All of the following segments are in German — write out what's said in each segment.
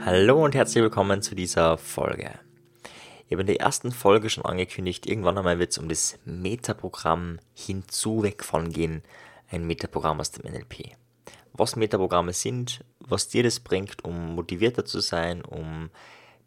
Hallo und herzlich willkommen zu dieser Folge. Ich habe in der ersten Folge schon angekündigt, irgendwann einmal wird es um das Metaprogramm hinzu weg von gehen, ein Metaprogramm aus dem NLP. Was Metaprogramme sind, was dir das bringt, um motivierter zu sein, um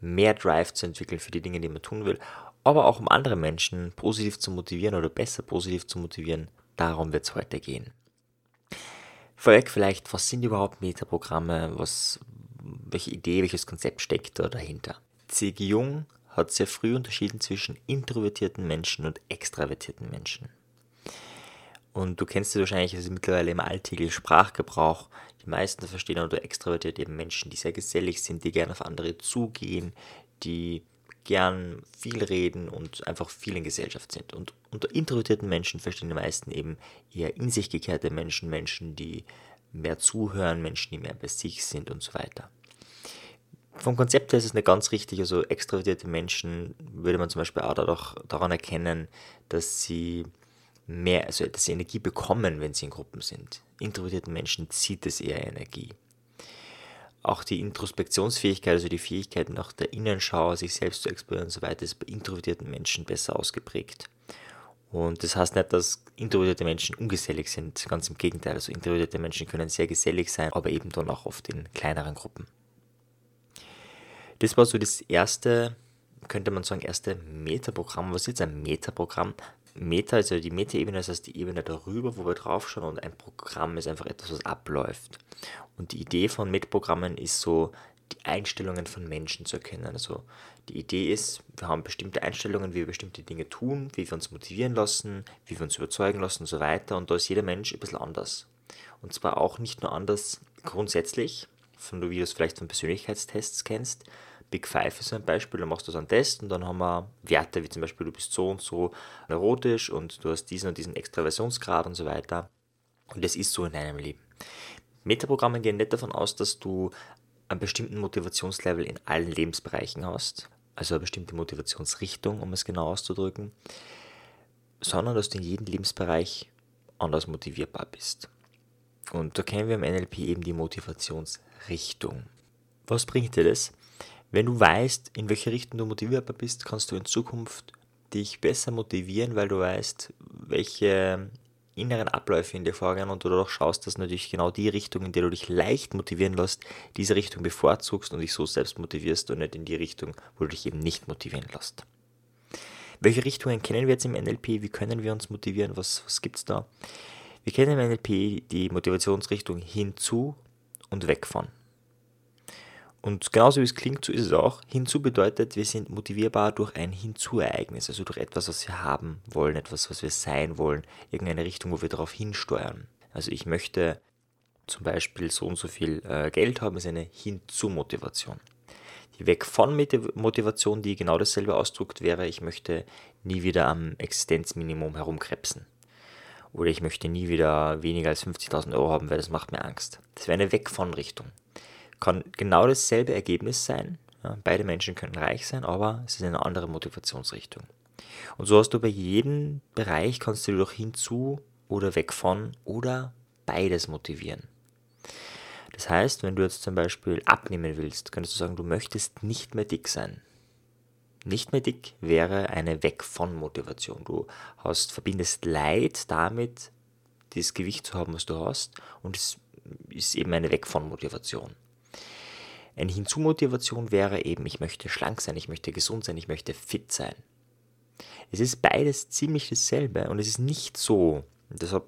mehr Drive zu entwickeln für die Dinge, die man tun will, aber auch um andere Menschen positiv zu motivieren oder besser positiv zu motivieren, darum wird es heute gehen. Vorweg vielleicht, was sind überhaupt Metaprogramme, was, welche Idee, welches Konzept steckt da dahinter? C.G. Jung hat sehr früh unterschieden zwischen introvertierten Menschen und extravertierten Menschen. Und du kennst es wahrscheinlich also mittlerweile im alltäglichen Sprachgebrauch. Die meisten verstehen unter extravertiert eben Menschen, die sehr gesellig sind, die gerne auf andere zugehen, die gern viel reden und einfach viel in Gesellschaft sind. Und unter introvertierten Menschen verstehen die meisten eben eher in sich gekehrte Menschen, Menschen, die mehr zuhören, Menschen, die mehr bei sich sind und so weiter. Vom Konzept her ist es nicht ganz richtig. Also extrovertierte Menschen würde man zum Beispiel auch dadurch, daran erkennen, dass sie mehr, also dass sie Energie bekommen, wenn sie in Gruppen sind. Introvertierten Menschen zieht es eher Energie. Auch die Introspektionsfähigkeit, also die Fähigkeit nach der Innenschau, sich selbst zu explorieren und so weiter, ist bei introvertierten Menschen besser ausgeprägt. Und das heißt nicht, dass introvertierte Menschen ungesellig sind, ganz im Gegenteil. Also introvertierte Menschen können sehr gesellig sein, aber eben dann auch oft in kleineren Gruppen. Das war so das erste, könnte man sagen, erste Metaprogramm. Was ist jetzt ein Metaprogramm? Meta ist ja die Metaebene, das heißt die Ebene darüber, wo wir draufschauen und ein Programm ist einfach etwas, was abläuft. Und die Idee von Metaprogrammen ist so, die Einstellungen von Menschen zu erkennen. Also die Idee ist, wir haben bestimmte Einstellungen, wie wir bestimmte Dinge tun, wie wir uns motivieren lassen, wie wir uns überzeugen lassen und so weiter. Und da ist jeder Mensch ein bisschen anders. Und zwar auch nicht nur anders grundsätzlich, von du wie du es vielleicht von Persönlichkeitstests kennst, Big Five ist ein Beispiel, da machst du so einen Test und dann haben wir Werte, wie zum Beispiel du bist so und so neurotisch und du hast diesen und diesen Extraversionsgrad und so weiter. Und das ist so in deinem Leben. Metaprogramme gehen nicht davon aus, dass du einen bestimmten Motivationslevel in allen Lebensbereichen hast, also eine bestimmte Motivationsrichtung, um es genau auszudrücken, sondern dass du in jedem Lebensbereich anders motivierbar bist. Und da kennen wir im NLP eben die Motivationsrichtung. Was bringt dir das? Wenn du weißt, in welche Richtung du motivierbar bist, kannst du in Zukunft dich besser motivieren, weil du weißt, welche inneren Abläufe in dir vorgehen und du dadurch schaust, dass natürlich genau die Richtung, in der du dich leicht motivieren lässt, diese Richtung bevorzugst und dich so selbst motivierst und nicht in die Richtung, wo du dich eben nicht motivieren lässt. Welche Richtungen kennen wir jetzt im NLP? Wie können wir uns motivieren? Was, was gibt es da? Wir kennen im NLP die Motivationsrichtung hinzu und weg von. Und genauso wie es klingt, so ist es auch. Hinzu bedeutet, wir sind motivierbar durch ein Hinzuereignis, also durch etwas, was wir haben wollen, etwas, was wir sein wollen, irgendeine Richtung, wo wir darauf hinsteuern. Also ich möchte zum Beispiel so und so viel äh, Geld haben, ist eine Hinzu-Motivation. Die Weg von Motivation, die genau dasselbe ausdrückt, wäre, ich möchte nie wieder am Existenzminimum herumkrebsen. Oder ich möchte nie wieder weniger als 50.000 Euro haben, weil das macht mir Angst. Das wäre eine Weg von Richtung kann genau dasselbe Ergebnis sein. Ja, beide Menschen können reich sein, aber es ist eine andere Motivationsrichtung. Und so hast du bei jedem Bereich, kannst du durch hinzu oder weg von oder beides motivieren. Das heißt, wenn du jetzt zum Beispiel abnehmen willst, könntest du sagen, du möchtest nicht mehr dick sein. Nicht mehr dick wäre eine Weg von Motivation. Du hast, verbindest Leid damit, das Gewicht zu haben, was du hast, und es ist eben eine Weg von Motivation. Eine Hinzumotivation wäre eben, ich möchte schlank sein, ich möchte gesund sein, ich möchte fit sein. Es ist beides ziemlich dasselbe und es ist nicht so, deshalb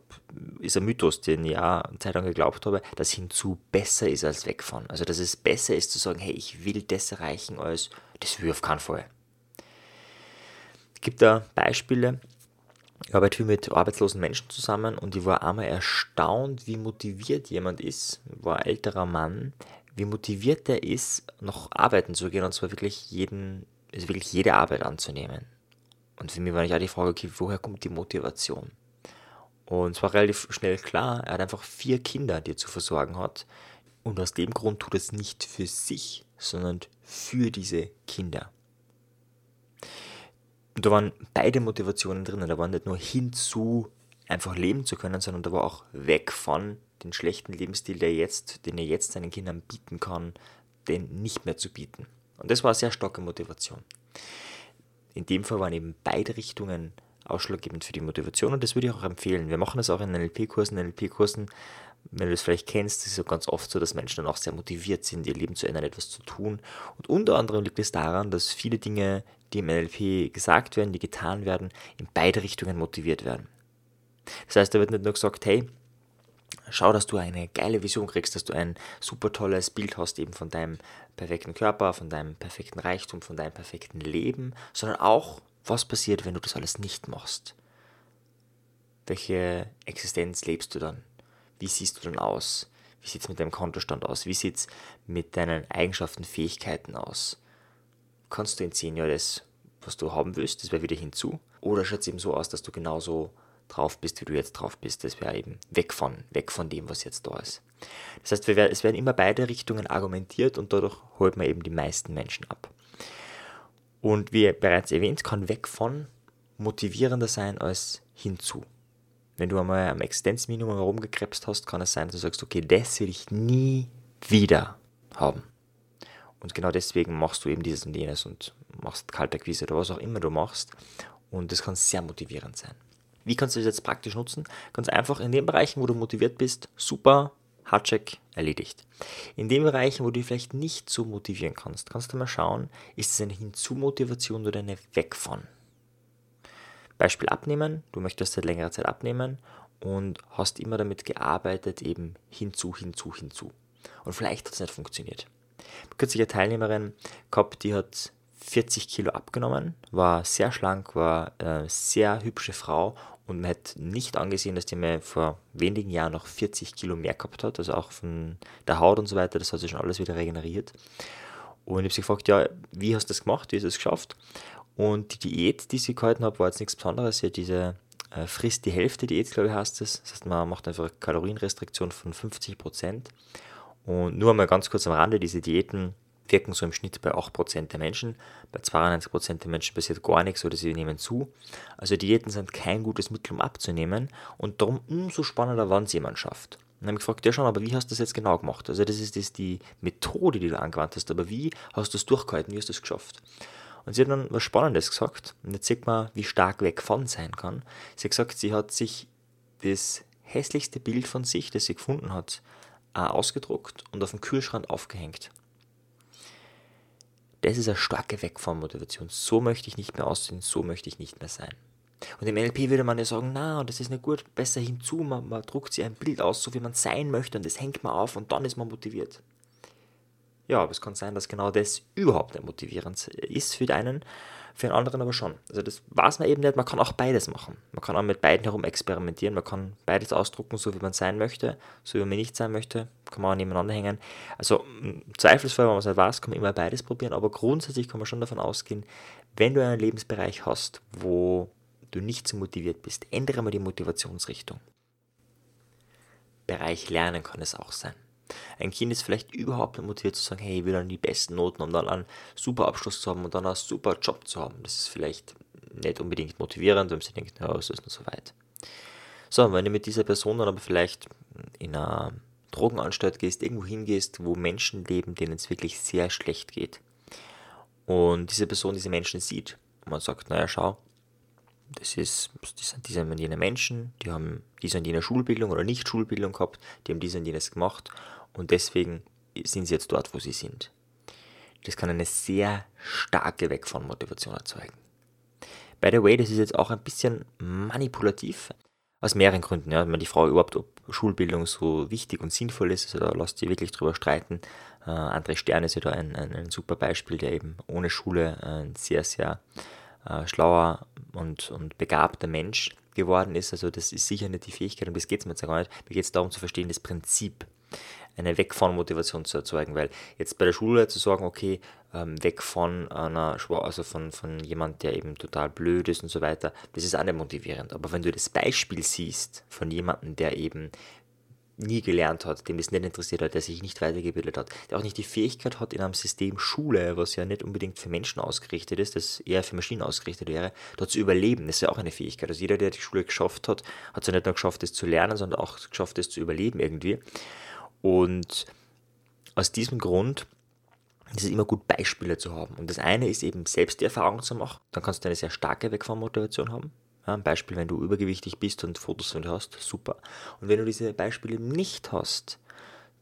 ist ein Mythos, den ich ja Zeit lang geglaubt habe, dass hinzu besser ist als weg von. Also dass es besser ist zu sagen, hey, ich will das erreichen, als das will ich auf keinen Fall. Es gibt da Beispiele, ich arbeite viel mit arbeitslosen Menschen zusammen und ich war einmal erstaunt, wie motiviert jemand ist, war ein älterer Mann, wie motiviert er ist, noch arbeiten zu gehen und zwar wirklich jeden, also wirklich jede Arbeit anzunehmen. Und für mich war ja die Frage, okay, woher kommt die Motivation? Und es war relativ schnell klar, er hat einfach vier Kinder, die er zu versorgen hat. Und aus dem Grund tut er es nicht für sich, sondern für diese Kinder. Und da waren beide Motivationen drin. Da waren nicht nur hinzu, einfach leben zu können, sondern da war auch weg von, den schlechten Lebensstil, der jetzt, den er jetzt seinen Kindern bieten kann, den nicht mehr zu bieten. Und das war eine sehr starke Motivation. In dem Fall waren eben beide Richtungen ausschlaggebend für die Motivation und das würde ich auch empfehlen. Wir machen das auch in NLP-Kursen. NLP-Kursen, wenn du das vielleicht kennst, ist es ganz oft so, dass Menschen dann auch sehr motiviert sind, ihr Leben zu ändern, etwas zu tun. Und unter anderem liegt es daran, dass viele Dinge, die im NLP gesagt werden, die getan werden, in beide Richtungen motiviert werden. Das heißt, da wird nicht nur gesagt, hey, schau, dass du eine geile Vision kriegst, dass du ein super tolles Bild hast eben von deinem perfekten Körper, von deinem perfekten Reichtum, von deinem perfekten Leben, sondern auch, was passiert, wenn du das alles nicht machst? Welche Existenz lebst du dann? Wie siehst du dann aus? Wie sieht es mit deinem Kontostand aus? Wie sieht es mit deinen Eigenschaften, Fähigkeiten aus? Kannst du in zehn Jahren das, was du haben willst, das wäre wieder hinzu? Oder schaut es eben so aus, dass du genauso drauf bist, wie du jetzt drauf bist? Das wäre eben weg von, weg von dem, was jetzt da ist. Das heißt, es werden immer beide Richtungen argumentiert und dadurch holt man eben die meisten Menschen ab. Und wie bereits erwähnt, kann weg von motivierender sein als hinzu. Wenn du einmal am Existenzminimum herumgekrebst hast, kann es sein, dass du sagst, okay, das will ich nie wieder haben. Und genau deswegen machst du eben dieses und jenes und machst Kaltakquise oder was auch immer du machst. Und das kann sehr motivierend sein. Wie kannst du das jetzt praktisch nutzen? Ganz einfach in den Bereichen, wo du motiviert bist, super, Hardcheck erledigt. In den Bereichen, wo du dich vielleicht nicht so motivieren kannst, kannst du mal schauen, ist es eine Hinzu-Motivation oder eine Weg von? Beispiel abnehmen, du möchtest seit längerer Zeit abnehmen und hast immer damit gearbeitet, eben hinzu, hinzu, hinzu. Und vielleicht hat es nicht funktioniert. Kürzlich eine Teilnehmerin gehabt, die hat 40 Kilo abgenommen, war sehr schlank, war eine sehr hübsche Frau und man hat nicht angesehen, dass die mir vor wenigen Jahren noch 40 Kilo mehr gehabt hat, also auch von der Haut und so weiter, das hat sich schon alles wieder regeneriert. Und ich habe sie gefragt, ja, wie hast du das gemacht, wie hast du das geschafft? Und die Diät, die sie gehalten habe, war jetzt nichts Besonderes. Hat diese äh, Frisst die Hälfte Diät, glaube ich, heißt das. Das heißt, man macht einfach eine Kalorienrestriktion von 50 Prozent. Und nur einmal ganz kurz am Rande, diese Diäten wirken so im Schnitt bei 8% der Menschen. Bei 92% der Menschen passiert gar nichts oder sie nehmen zu. Also Diäten sind kein gutes Mittel, um abzunehmen und darum umso spannender, wann es jemand schafft. Und dann habe ich gefragt, ja schon, aber wie hast du das jetzt genau gemacht? Also das ist das die Methode, die du angewandt hast, aber wie hast du es durchgehalten, wie hast du es geschafft? Und sie hat dann was Spannendes gesagt und jetzt sieht man, wie stark weg von sein kann. Sie hat gesagt, sie hat sich das hässlichste Bild von sich, das sie gefunden hat, ausgedruckt und auf dem Kühlschrank aufgehängt. Das ist eine starke Wegfahrmotivation. So möchte ich nicht mehr aussehen, so möchte ich nicht mehr sein. Und im NLP würde man ja sagen, na, das ist nicht gut, besser hinzu, man, man druckt sich ein Bild aus, so wie man sein möchte und das hängt man auf und dann ist man motiviert. Ja, aber es kann sein, dass genau das überhaupt nicht motivierend ist für einen, für einen anderen aber schon. Also das weiß man eben nicht, man kann auch beides machen. Man kann auch mit beiden herum experimentieren, man kann beides ausdrucken, so wie man sein möchte, so wie man nicht sein möchte, kann man auch nebeneinander hängen. Also zweifelsfrei, wenn man es nicht weiß, kann man immer beides probieren, aber grundsätzlich kann man schon davon ausgehen, wenn du einen Lebensbereich hast, wo du nicht so motiviert bist, ändere mal die Motivationsrichtung. Bereich Lernen kann es auch sein. Ein Kind ist vielleicht überhaupt nicht motiviert zu sagen, hey, ich will dann die besten Noten, um dann einen super Abschluss zu haben und dann einen super Job zu haben. Das ist vielleicht nicht unbedingt motivierend, wenn sie denkt, ja, es ist noch so weit. So, wenn du mit dieser Person dann aber vielleicht in einer Drogenanstalt gehst, irgendwo hingehst, wo Menschen leben, denen es wirklich sehr schlecht geht. Und diese Person diese Menschen sieht und man sagt, naja, schau, das, ist, das sind diese und jene Menschen, die haben diese und jene Schulbildung oder nicht Schulbildung gehabt, die haben diese und jenes gemacht und deswegen sind sie jetzt dort, wo sie sind. Das kann eine sehr starke Weg von Motivation erzeugen. By the way, das ist jetzt auch ein bisschen manipulativ, aus mehreren Gründen. Ja. Wenn die Frau überhaupt, ob Schulbildung so wichtig und sinnvoll ist, also da lasst sie wirklich drüber streiten. Äh, André Stern ist ja da ein, ein, ein, super Beispiel, der eben ohne Schule ein sehr, sehr äh, schlauer und, und begabter Mensch geworden ist. Also das ist sicher nicht die Fähigkeit, und das geht es mir jetzt gar nicht. Mir geht es darum zu verstehen, das Prinzip eine Weg von Motivation zu erzeugen, weil jetzt bei der Schule zu sagen, okay, ähm, weg von einer, also von, von jemand, der eben total blöd ist und so weiter, das ist auch nicht motivierend. Aber wenn du das Beispiel siehst von jemandem, der eben nie gelernt hat, dem das nicht interessiert hat, der sich nicht weitergebildet hat, der auch nicht die Fähigkeit hat in einem System Schule, was ja nicht unbedingt für Menschen ausgerichtet ist, das eher für Maschinen ausgerichtet wäre, dort zu überleben, das ist ja auch eine Fähigkeit. Also jeder, der die Schule geschafft hat, hat es ja nicht nur geschafft, es zu lernen, sondern auch geschafft, es zu überleben irgendwie. Und aus diesem Grund ist es immer gut, Beispiele zu haben. Und das eine ist eben selbst die Erfahrung zu machen. Dann kannst du eine sehr starke Wegfahrmotivation haben. Ja, ein Beispiel, wenn du übergewichtig bist und Fotos von dir hast, super. Und wenn du diese Beispiele nicht hast,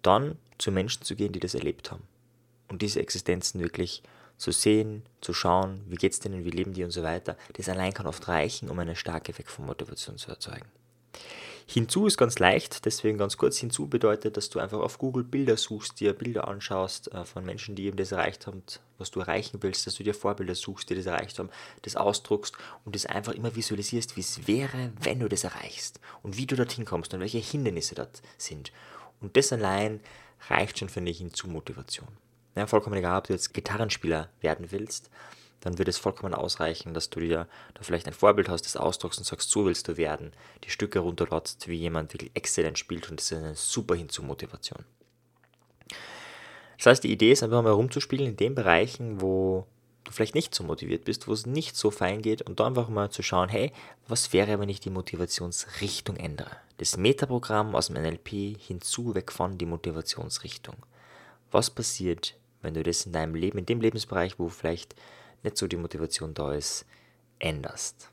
dann zu Menschen zu gehen, die das erlebt haben. Und diese Existenzen wirklich zu sehen, zu schauen, wie geht es denen, wie leben die und so weiter. Das allein kann oft reichen, um eine starke Wegfahrmotivation zu erzeugen. Hinzu ist ganz leicht, deswegen ganz kurz. Hinzu bedeutet, dass du einfach auf Google Bilder suchst, dir Bilder anschaust äh, von Menschen, die eben das erreicht haben, was du erreichen willst, dass du dir Vorbilder suchst, die das erreicht haben, das ausdruckst und das einfach immer visualisierst, wie es wäre, wenn du das erreichst und wie du dorthin kommst und welche Hindernisse dort sind. Und das allein reicht schon, finde ich, hinzu Motivation. Ja, vollkommen egal, ob du jetzt Gitarrenspieler werden willst dann wird es vollkommen ausreichen, dass du dir da vielleicht ein Vorbild hast, das ausdruckst und sagst, so willst du werden, die Stücke runterlatzt, wie jemand wirklich exzellent spielt und das ist eine super Hinzu-Motivation. Das heißt, die Idee ist einfach mal rumzuspielen in den Bereichen, wo du vielleicht nicht so motiviert bist, wo es nicht so fein geht und da einfach mal zu schauen, hey, was wäre, wenn ich die Motivationsrichtung ändere? Das Metaprogramm aus dem NLP hinzu weg von die Motivationsrichtung. Was passiert, wenn du das in deinem Leben, in dem Lebensbereich, wo vielleicht nicht so die Motivation da ist, änderst.